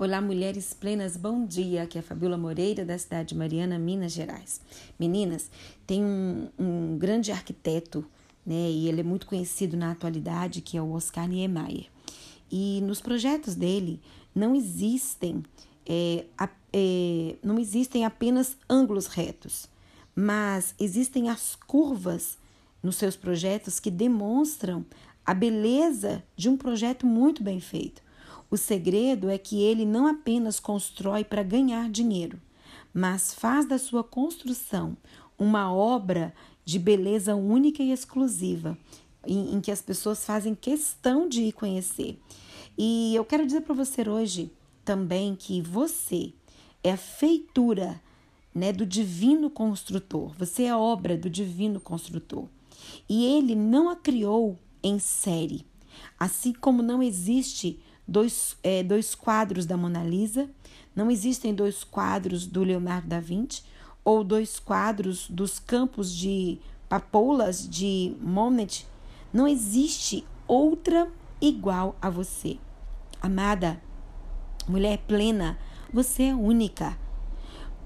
Olá, mulheres plenas, bom dia. Aqui é a Fabiola Moreira, da cidade de Mariana, Minas Gerais. Meninas, tem um, um grande arquiteto, né, e ele é muito conhecido na atualidade, que é o Oscar Niemeyer. E nos projetos dele não existem, é, é, não existem apenas ângulos retos, mas existem as curvas nos seus projetos que demonstram a beleza de um projeto muito bem feito. O segredo é que ele não apenas constrói para ganhar dinheiro, mas faz da sua construção uma obra de beleza única e exclusiva, em, em que as pessoas fazem questão de ir conhecer. E eu quero dizer para você hoje também que você é a feitura né, do divino construtor, você é obra do divino construtor. E ele não a criou em série, assim como não existe dois, é, dois quadros da Mona Lisa, não existem dois quadros do Leonardo da Vinci ou dois quadros dos campos de papoulas de Monet. Não existe outra igual a você. Amada, mulher plena, você é única.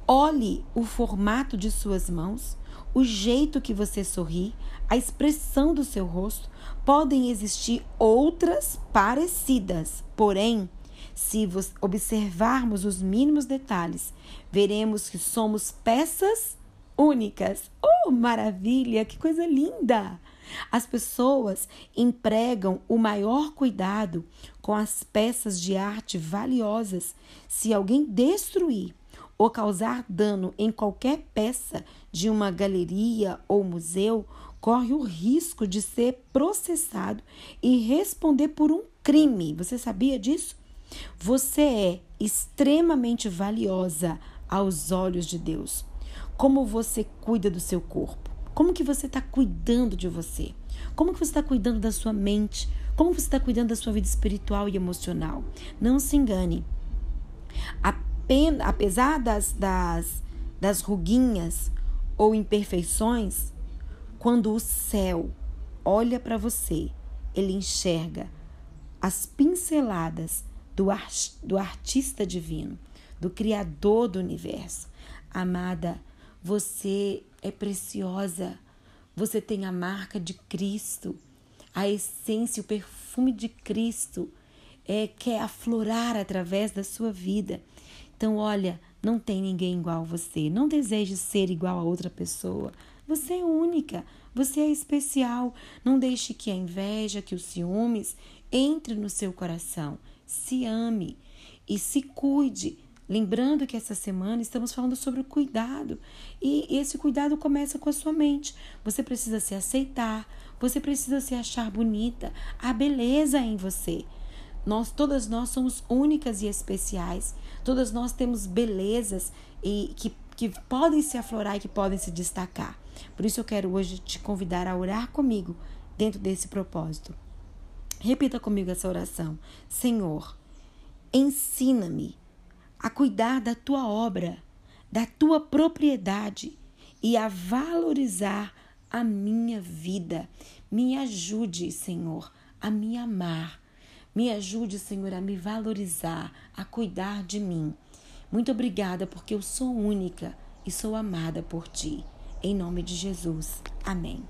Olhe o formato de suas mãos, o jeito que você sorri, a expressão do seu rosto, podem existir outras parecidas, porém, se observarmos os mínimos detalhes, veremos que somos peças únicas. Oh, maravilha! Que coisa linda! As pessoas empregam o maior cuidado com as peças de arte valiosas. Se alguém destruir ou causar dano em qualquer peça de uma galeria ou museu, corre o risco de ser processado e responder por um crime. Você sabia disso? Você é extremamente valiosa aos olhos de Deus. Como você cuida do seu corpo? Como que você está cuidando de você? Como que você está cuidando da sua mente? Como você está cuidando da sua vida espiritual e emocional? Não se engane. Apenas, apesar das, das, das ruguinhas ou imperfeições, quando o céu olha para você, ele enxerga as pinceladas do, art, do artista divino, do Criador do universo. Amada, você é preciosa, você tem a marca de Cristo, a essência, o perfume de Cristo é, quer aflorar através da sua vida. Então, olha, não tem ninguém igual a você. Não deseje ser igual a outra pessoa. Você é única, você é especial. Não deixe que a inveja, que os ciúmes entre no seu coração. Se ame e se cuide. Lembrando que essa semana estamos falando sobre o cuidado e esse cuidado começa com a sua mente. Você precisa se aceitar, você precisa se achar bonita, a beleza é em você. Nós todas nós somos únicas e especiais. Todas nós temos belezas e que que podem se aflorar e que podem se destacar. Por isso eu quero hoje te convidar a orar comigo dentro desse propósito. Repita comigo essa oração. Senhor, ensina-me a cuidar da tua obra, da tua propriedade e a valorizar a minha vida. Me ajude, Senhor, a me amar. Me ajude, Senhor, a me valorizar, a cuidar de mim. Muito obrigada porque eu sou única e sou amada por ti. Em nome de Jesus. Amém.